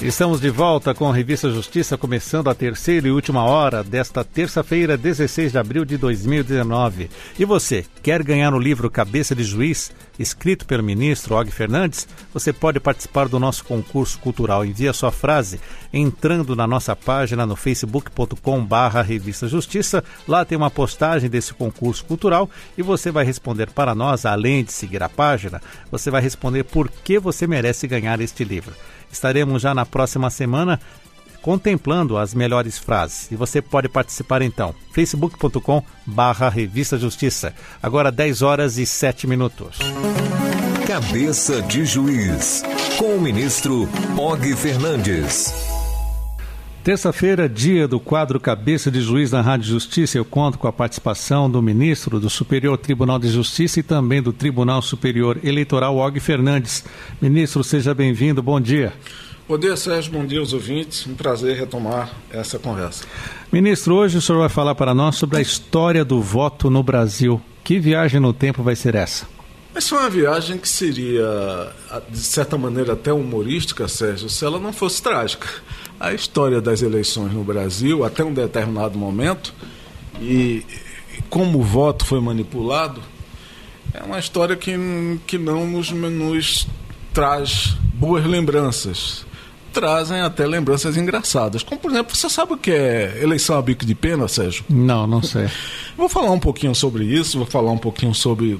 Estamos de volta com a Revista Justiça, começando a terceira e última hora desta terça-feira, 16 de abril de 2019. E você, quer ganhar o livro Cabeça de Juiz, escrito pelo ministro Og Fernandes? Você pode participar do nosso concurso cultural. Envie a sua frase entrando na nossa página no facebook.com/barra Revista Justiça. Lá tem uma postagem desse concurso cultural e você vai responder para nós, além de seguir a página, você vai responder por que você merece ganhar este livro. Estaremos já na próxima semana contemplando as melhores frases. E você pode participar então. facebook.com barra Revista Justiça. Agora 10 horas e 7 minutos. Cabeça de Juiz, com o ministro Og Fernandes. Terça-feira, dia do quadro Cabeça de Juiz na Rádio Justiça, eu conto com a participação do ministro do Superior Tribunal de Justiça e também do Tribunal Superior Eleitoral, Og Fernandes. Ministro, seja bem-vindo, bom dia. Bom dia, Sérgio, bom dia aos ouvintes. Um prazer retomar essa conversa. Ministro, hoje o senhor vai falar para nós sobre a história do voto no Brasil. Que viagem no tempo vai ser essa? Essa é uma viagem que seria, de certa maneira, até humorística, Sérgio, se ela não fosse trágica a história das eleições no Brasil até um determinado momento e como o voto foi manipulado é uma história que, que não nos, nos traz boas lembranças. Trazem até lembranças engraçadas. Como, por exemplo, você sabe o que é eleição a bico de pena, Sérgio? Não, não sei. vou falar um pouquinho sobre isso, vou falar um pouquinho sobre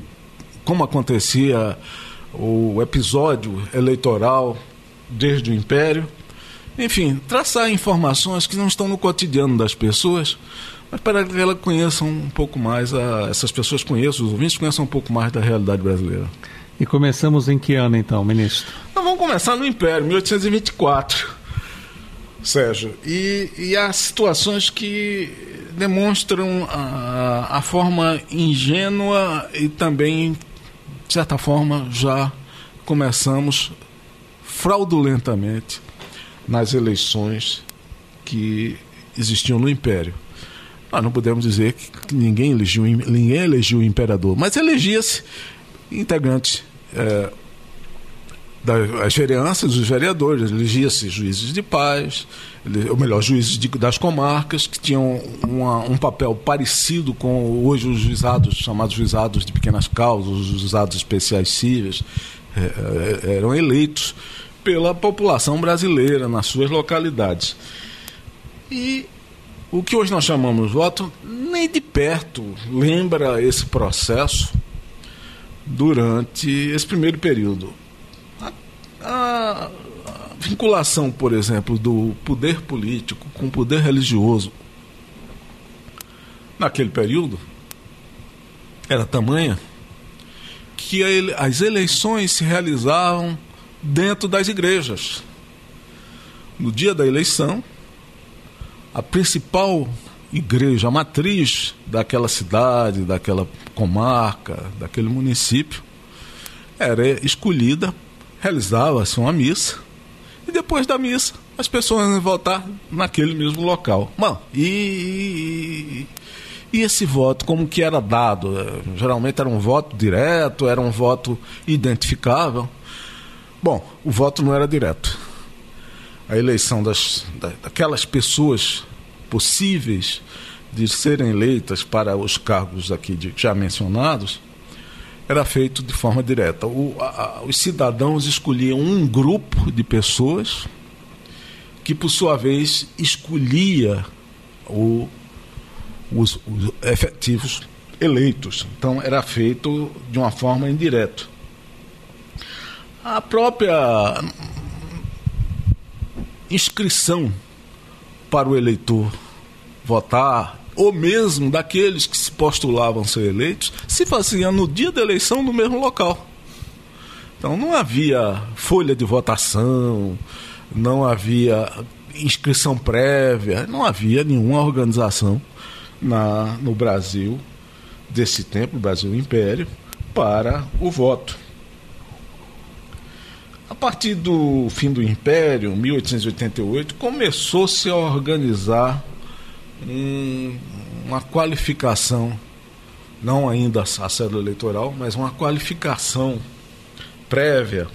como acontecia o episódio eleitoral desde o Império enfim, traçar informações que não estão no cotidiano das pessoas, mas para que elas conheçam um pouco mais, a, essas pessoas conheçam, os ouvintes conheçam um pouco mais da realidade brasileira. E começamos em que ano então, ministro? Nós vamos começar no Império, 1824, Sérgio. E, e há situações que demonstram a, a forma ingênua e também, de certa forma, já começamos fraudulentamente nas eleições que existiam no Império. Nós não podemos dizer que ninguém elegeu, ninguém elegeu o imperador, mas elegia-se integrantes é, das vereanças, os vereadores, elegia-se juízes de paz, ou melhor, juízes de, das comarcas, que tinham uma, um papel parecido com hoje os juizados, chamados juizados de pequenas causas, os juizados especiais cíveis, é, eram eleitos pela população brasileira nas suas localidades. E o que hoje nós chamamos voto nem de perto lembra esse processo durante esse primeiro período. A, a, a vinculação, por exemplo, do poder político com o poder religioso naquele período era tamanha que as eleições se realizavam dentro das igrejas. No dia da eleição, a principal igreja, a matriz daquela cidade, daquela comarca, daquele município, era escolhida, realizava-se uma missa, e depois da missa, as pessoas iam votar naquele mesmo local. Bom, e, e, e esse voto, como que era dado? Geralmente era um voto direto, era um voto identificável. Bom, o voto não era direto. A eleição das, daquelas pessoas possíveis de serem eleitas para os cargos aqui de, já mencionados era feito de forma direta. O, a, os cidadãos escolhiam um grupo de pessoas que, por sua vez, escolhia o, os, os efetivos eleitos. Então, era feito de uma forma indireta. A própria inscrição para o eleitor votar, ou mesmo daqueles que se postulavam ser eleitos, se fazia no dia da eleição no mesmo local. Então não havia folha de votação, não havia inscrição prévia, não havia nenhuma organização na, no Brasil desse tempo, Brasil Império, para o voto. Partir do fim do Império, 1888, começou-se a organizar um, uma qualificação, não ainda a cédula eleitoral, mas uma qualificação prévia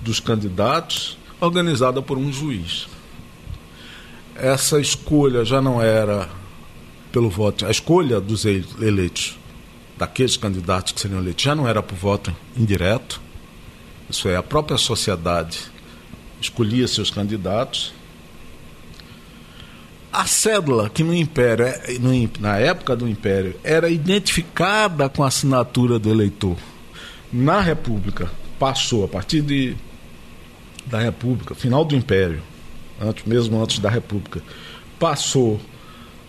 dos candidatos organizada por um juiz. Essa escolha já não era pelo voto, a escolha dos eleitos, daqueles candidatos que seriam eleitos, já não era por voto indireto. Isso é, a própria sociedade escolhia seus candidatos. A cédula, que no Império, é, na época do Império, era identificada com a assinatura do eleitor, na República, passou, a partir de, da República, final do Império, antes, mesmo antes da República, passou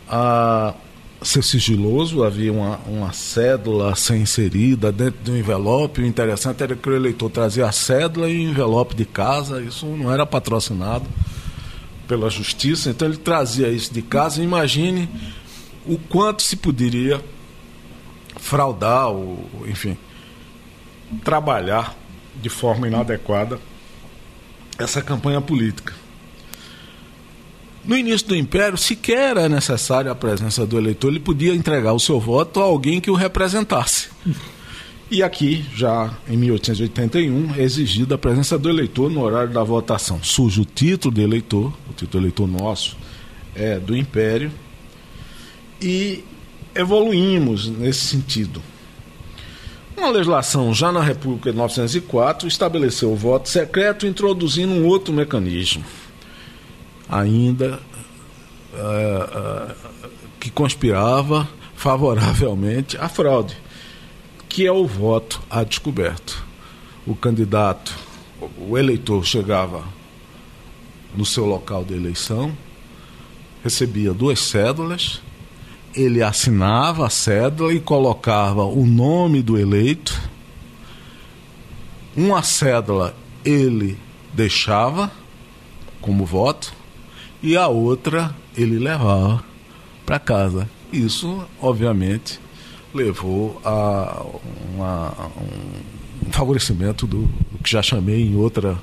a ser sigiloso, havia uma, uma cédula a ser inserida dentro de um envelope. O interessante era que o eleitor trazia a cédula e o envelope de casa, isso não era patrocinado pela justiça, então ele trazia isso de casa. Imagine o quanto se poderia fraudar, ou, enfim, trabalhar de forma inadequada essa campanha política. No início do Império, sequer era necessária a presença do eleitor, ele podia entregar o seu voto a alguém que o representasse. E aqui, já em 1881, é exigida a presença do eleitor no horário da votação. Surge o título de eleitor, o título eleitor nosso é do Império, e evoluímos nesse sentido. Uma legislação já na República de 1904 estabeleceu o voto secreto, introduzindo um outro mecanismo, ainda uh, uh, que conspirava favoravelmente à fraude, que é o voto a descoberto. O candidato, o eleitor chegava no seu local de eleição, recebia duas cédulas ele assinava a cédula e colocava o nome do eleito. Uma cédula ele deixava como voto e a outra ele levava para casa. Isso, obviamente, levou a uma, um favorecimento do, do que já chamei em outra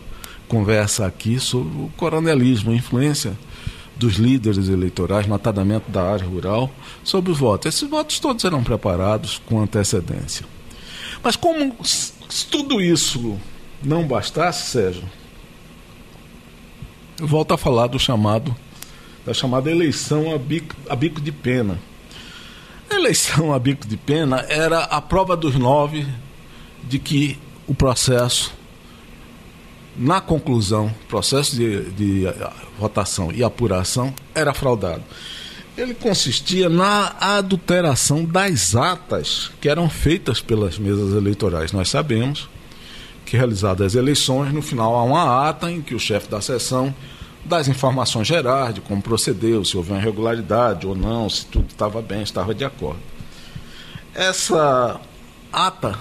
conversa aqui sobre o coronelismo, a influência dos líderes eleitorais, notadamente da área rural, sobre os votos. Esses votos todos eram preparados com antecedência. Mas como se tudo isso não bastasse, Sérgio, eu volto a falar do chamado da chamada eleição a bico, a bico de pena. A eleição a bico de pena era a prova dos nove de que o processo na conclusão, processo de, de votação e apuração era fraudado. Ele consistia na adulteração das atas que eram feitas pelas mesas eleitorais. Nós sabemos que, realizadas as eleições, no final há uma ata em que o chefe da sessão dá as informações gerais de como procedeu, se houve uma irregularidade ou não, se tudo estava bem, estava de acordo. Essa ata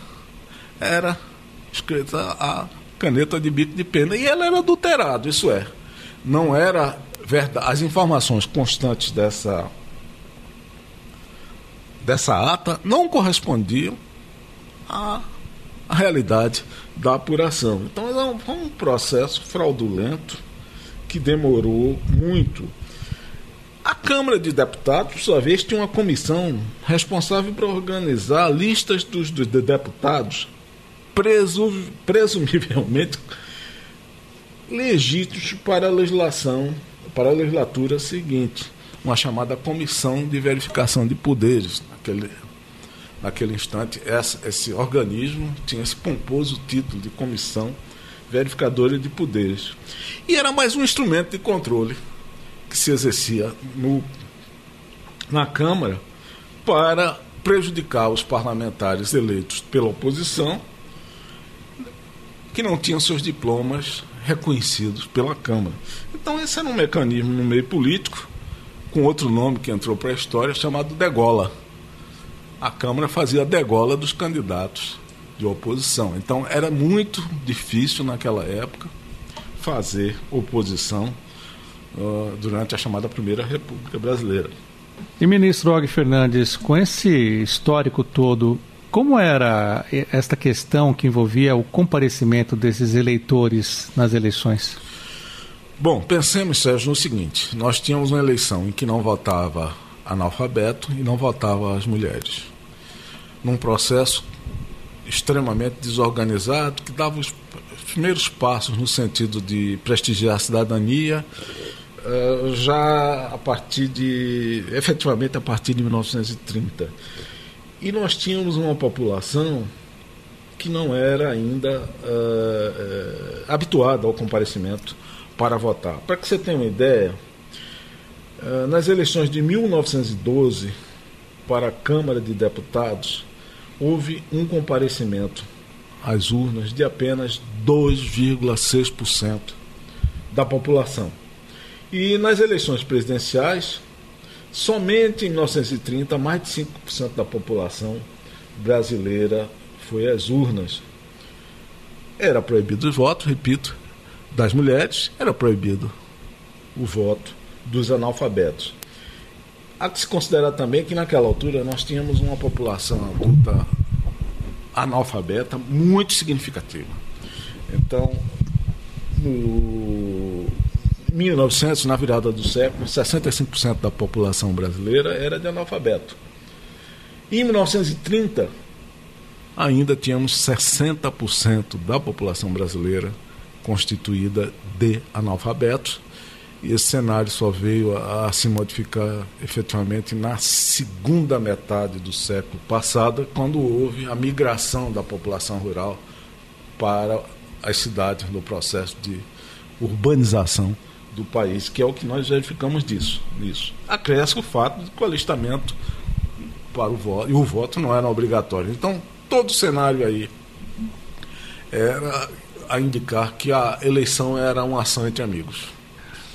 era escrita a caneta de bico de pena. E ela era adulterada, isso é. Não era verdade. As informações constantes dessa, dessa ata não correspondiam à, à realidade da apuração. Então era foi um processo fraudulento que demorou muito. A Câmara de Deputados, por sua vez, tinha uma comissão responsável por organizar listas dos, dos deputados presumivelmente legítimos para a legislação, para a legislatura seguinte, uma chamada comissão de verificação de poderes. Naquele, naquele instante, essa, esse organismo tinha esse pomposo título de comissão verificadora de poderes. E era mais um instrumento de controle que se exercia no, na Câmara para prejudicar os parlamentares eleitos pela oposição que não tinham seus diplomas reconhecidos pela Câmara. Então, esse era um mecanismo no meio político, com outro nome que entrou para a história, chamado degola. A Câmara fazia a degola dos candidatos de oposição. Então, era muito difícil naquela época fazer oposição uh, durante a chamada Primeira República Brasileira. E ministro Og Fernandes, com esse histórico todo, como era esta questão que envolvia o comparecimento desses eleitores nas eleições? Bom, pensemos, Sérgio, no seguinte: nós tínhamos uma eleição em que não votava analfabeto e não votava as mulheres. Num processo extremamente desorganizado que dava os, primeiros passos no sentido de prestigiar a cidadania, uh, já a partir de, efetivamente a partir de 1930. E nós tínhamos uma população que não era ainda uh, habituada ao comparecimento para votar. Para que você tenha uma ideia, nas eleições de 1912 para a Câmara de Deputados, houve um comparecimento às urnas de apenas 2,6% da população. E nas eleições presidenciais, somente em 1930, mais de 5% da população brasileira foi às urnas. Era proibido o voto, repito, das mulheres, era proibido o voto dos analfabetos. Há que se considerar também que naquela altura nós tínhamos uma população adulta analfabeta muito significativa. Então, no 1900, na virada do século, 65% da população brasileira era de analfabeto. Em 1930, ainda tínhamos 60% da população brasileira constituída de analfabetos e esse cenário só veio a, a, se modificar efetivamente na segunda metade do século passado, quando houve a migração da população rural para as cidades no processo de urbanização do país, que é o que nós verificamos disso. Nisso. Acresce o fato de que o alistamento para o voto, e o voto não era obrigatório. Então, todo o cenário aí era a indicar que a eleição era uma ação entre amigos.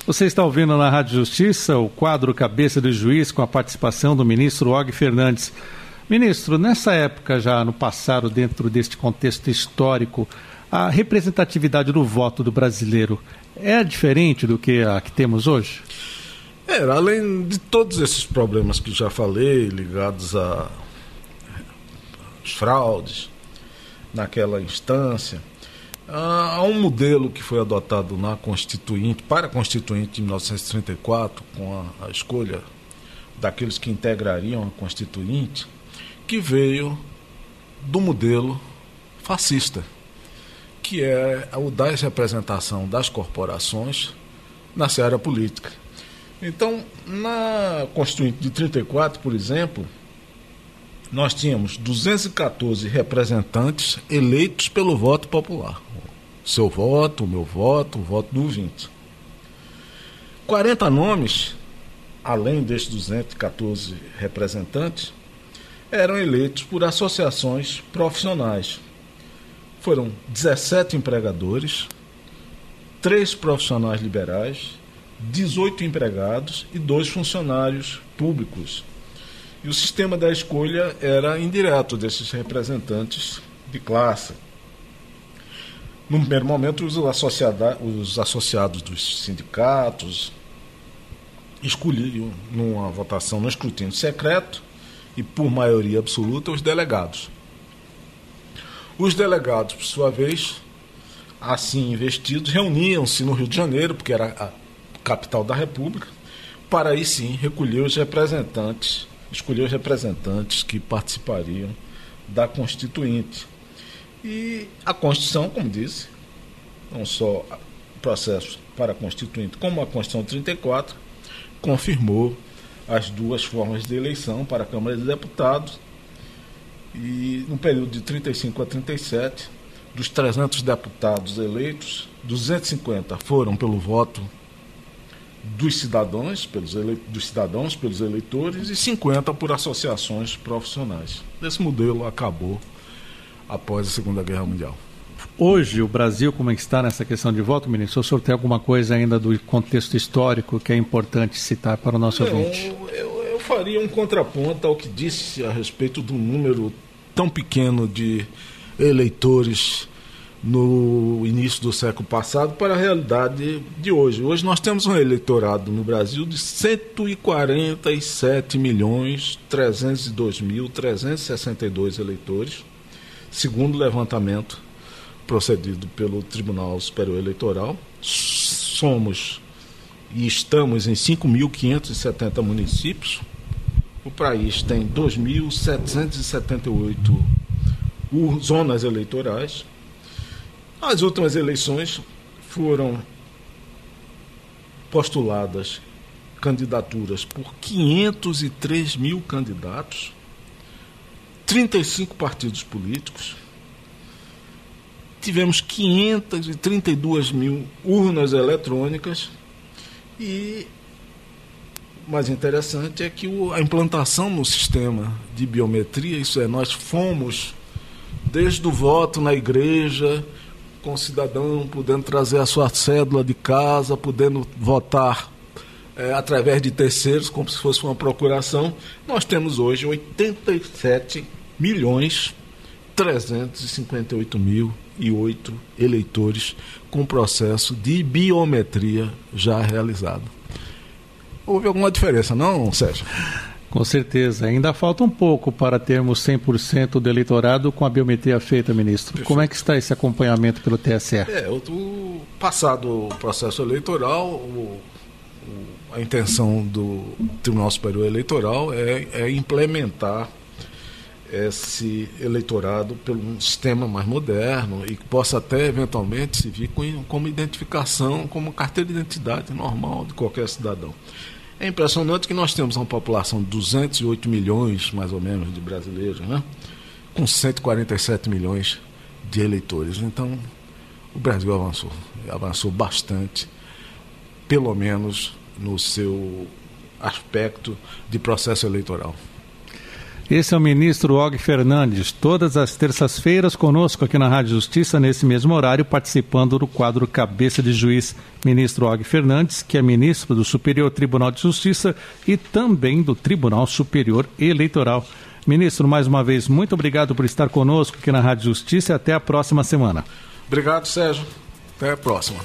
Você está ouvindo na Rádio Justiça o quadro Cabeça do Juiz com a participação do ministro Og Fernandes. Ministro, nessa época, já no passado, dentro deste contexto histórico, a representatividade do voto do brasileiro é diferente do que a que temos hoje? Era, além de todos esses problemas que já falei, ligados a fraudes naquela instância, há um modelo que foi adotado na Constituinte, para a Constituinte de 1934, com a, a escolha daqueles que integrariam a Constituinte, que veio do modelo fascista, que é o da representação das corporações na seara política. Então, na Constituinte de 34, por exemplo, nós tínhamos 214 representantes eleitos pelo voto popular seu voto, o meu voto, o voto do ouvinte. 40 nomes, além destes 214 representantes, eram eleitos por associações profissionais. Foram 17 empregadores, 3 profissionais liberais, 18 empregados e 2 funcionários públicos. E o sistema da escolha era indireto desses representantes de classe. No primeiro momento, os, os associados dos sindicatos escolhiam, numa votação no escrutínio secreto e por maioria absoluta, os delegados. Os delegados, por sua vez, assim investidos, reuniam-se no Rio de Janeiro, porque era a capital da República, para aí sim recolher os representantes, escolher os representantes que participariam da Constituinte. E a Constituição, como disse, não só o processo para a Constituinte, como a Constituição 34, confirmou as duas formas de eleição para a Câmara de Deputados. E no período de 35 a 37, dos 300 deputados eleitos, 250 foram pelo voto dos cidadãos, pelos ele... dos cidadãos, pelos eleitores, e 50 por associações profissionais. Esse modelo acabou após a Segunda Guerra Mundial. Hoje, o Brasil, como é que está nessa questão de voto, ministro? O senhor tem alguma coisa ainda do contexto histórico que é importante citar para o nosso Não, ouvinte? Eu, eu faria um contraponto ao que disse a respeito do número tão pequeno de eleitores no início do século passado para a realidade de hoje. Hoje nós temos um eleitorado no Brasil de 147 milhões 302 mil 362 eleitores segundo levantamento procedido pelo Tribunal Superior Eleitoral. Somos e estamos em 5.570 municípios. O país tem 2.778 zonas eleitorais. As últimas eleições foram postuladas candidaturas por 503 mil candidatos, 35 partidos políticos, tivemos 532 mil urnas eletrônicas. E o mais interessante é que a implantação no sistema de biometria, isso é, nós fomos desde o voto na igreja, com o cidadão podendo trazer a sua cédula de casa, podendo votar é, através de terceiros, como se fosse uma procuração, nós temos hoje 87 milhões 358 mil e oito eleitores com processo de biometria já realizado. Houve alguma diferença, não, Sérgio? Com certeza. Ainda falta um pouco para termos 100% do eleitorado com a biometria feita, ministro. Perfeito. Como é que está esse acompanhamento pelo TSE? É, o, passado o processo eleitoral, o, o, a intenção do Tribunal Superior Eleitoral é, é implementar esse eleitorado pelo um sistema mais moderno e que possa até eventualmente se vir com, como identificação, como carteira de identidade normal de qualquer cidadão. É impressionante que nós temos uma população de 208 milhões, mais ou menos, de brasileiros, né? com 147 milhões de eleitores. Então, o Brasil avançou, avançou bastante, pelo menos no seu aspecto de processo eleitoral. Esse é o ministro Og Fernandes, todas as terças-feiras conosco aqui na Rádio Justiça, nesse mesmo horário, participando do quadro Cabeça de Juiz. Ministro Og Fernandes, que é ministro do Superior Tribunal de Justiça e também do Tribunal Superior Eleitoral. Ministro, mais uma vez, muito obrigado por estar conosco aqui na Rádio Justiça e até a próxima semana. Obrigado, Sérgio. Até a próxima.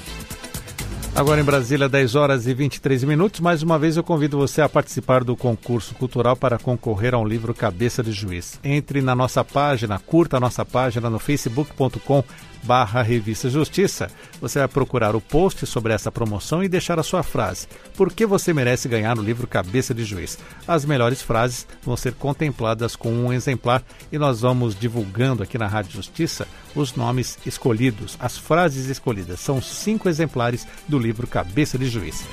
Agora em Brasília, 10 horas e 23 minutos. Mais uma vez eu convido você a participar do concurso cultural para concorrer a um livro Cabeça de Juiz. Entre na nossa página, curta a nossa página no facebook.com barra Revista Justiça, você vai procurar o post sobre essa promoção e deixar a sua frase. Por que você merece ganhar o livro Cabeça de Juiz? As melhores frases vão ser contempladas com um exemplar e nós vamos divulgando aqui na Rádio Justiça os nomes escolhidos, as frases escolhidas. São cinco exemplares do livro Cabeça de Juiz.